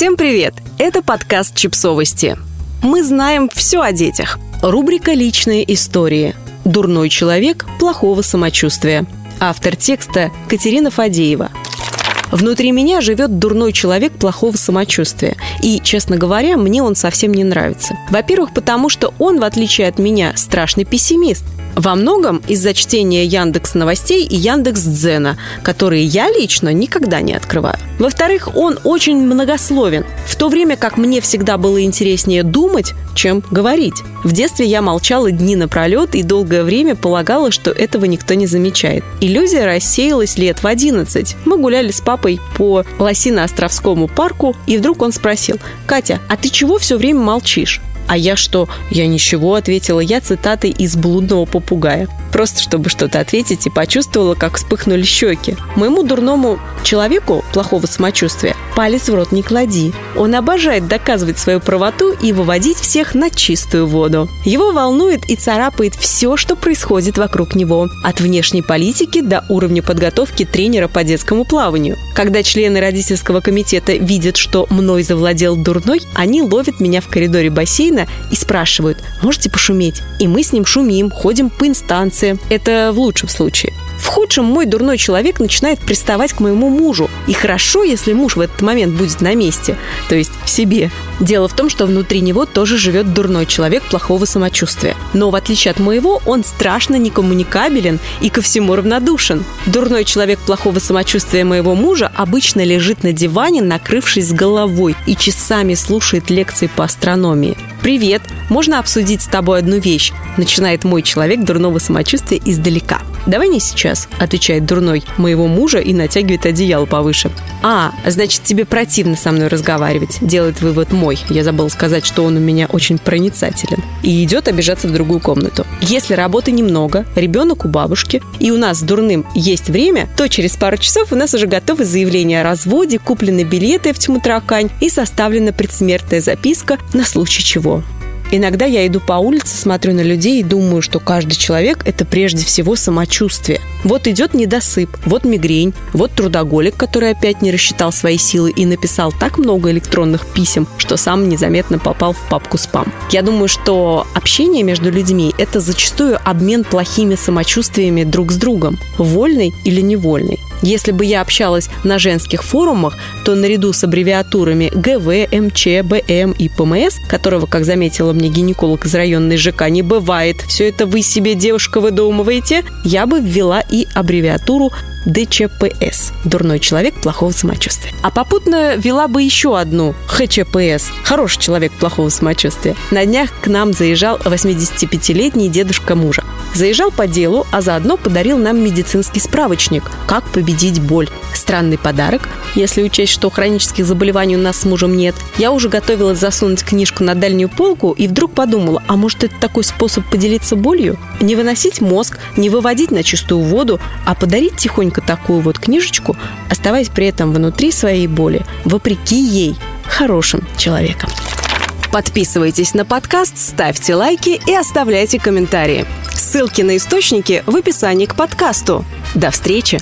Всем привет! Это подкаст «Чипсовости». Мы знаем все о детях. Рубрика «Личные истории». Дурной человек плохого самочувствия. Автор текста Катерина Фадеева. Внутри меня живет дурной человек плохого самочувствия. И, честно говоря, мне он совсем не нравится. Во-первых, потому что он, в отличие от меня, страшный пессимист. Во многом из-за чтения Яндекс Новостей и Яндекс Дзена, которые я лично никогда не открываю. Во-вторых, он очень многословен, в то время как мне всегда было интереснее думать, чем говорить. В детстве я молчала дни напролет и долгое время полагала, что этого никто не замечает. Иллюзия рассеялась лет в 11. Мы гуляли с папой по Лосино-Островскому парку, и вдруг он спросил, «Катя, а ты чего все время молчишь?» А я что? Я ничего, ответила я цитатой из «Блудного попугая». Просто чтобы что-то ответить и почувствовала, как вспыхнули щеки. Моему дурному человеку плохого самочувствия палец в рот не клади. Он обожает доказывать свою правоту и выводить всех на чистую воду. Его волнует и царапает все, что происходит вокруг него. От внешней политики до уровня подготовки тренера по детскому плаванию. Когда члены родительского комитета видят, что мной завладел дурной, они ловят меня в коридоре бассейна и спрашивают, можете пошуметь? И мы с ним шумим, ходим по инстанции. Это в лучшем случае. В худшем мой дурной человек начинает приставать к моему мужу. И хорошо, если муж в этот момент будет на месте, то есть в себе. Дело в том, что внутри него тоже живет дурной человек плохого самочувствия. Но в отличие от моего, он страшно некоммуникабелен и ко всему равнодушен. Дурной человек плохого самочувствия моего мужа обычно лежит на диване, накрывшись головой, и часами слушает лекции по астрономии. «Привет! Можно обсудить с тобой одну вещь?» Начинает мой человек дурного самочувствия издалека. «Давай не сейчас», — отвечает дурной моего мужа и натягивает одеяло повыше. «А, значит, тебе противно со мной разговаривать», — делает вывод мой. Я забыла сказать, что он у меня очень проницателен. И идет обижаться в другую комнату. Если работы немного, ребенок у бабушки, и у нас с дурным есть время, то через пару часов у нас уже готовы заявления о разводе, куплены билеты в тьму таракань и составлена предсмертная записка на случай чего. Иногда я иду по улице, смотрю на людей и думаю, что каждый человек – это прежде всего самочувствие. Вот идет недосып, вот мигрень, вот трудоголик, который опять не рассчитал свои силы и написал так много электронных писем, что сам незаметно попал в папку спам. Я думаю, что общение между людьми – это зачастую обмен плохими самочувствиями друг с другом, вольный или невольный. Если бы я общалась на женских форумах, то наряду с аббревиатурами ГВ, МЧ, БМ и ПМС, которого, как заметила мне гинеколог из районной ЖК, не бывает, все это вы себе, девушка, выдумываете, я бы ввела и аббревиатуру ДЧПС – дурной человек плохого самочувствия. А попутно вела бы еще одну ХЧПС – хороший человек плохого самочувствия. На днях к нам заезжал 85-летний дедушка мужа. Заезжал по делу, а заодно подарил нам медицинский справочник «Как победить боль». Странный подарок, если учесть, что хронических заболеваний у нас с мужем нет. Я уже готовилась засунуть книжку на дальнюю полку и вдруг подумала, а может это такой способ поделиться болью? Не выносить мозг, не выводить на чистую воду, а подарить тихонько такую вот книжечку, оставаясь при этом внутри своей боли, вопреки ей, хорошим человеком. Подписывайтесь на подкаст, ставьте лайки и оставляйте комментарии. Ссылки на источники в описании к подкасту. До встречи!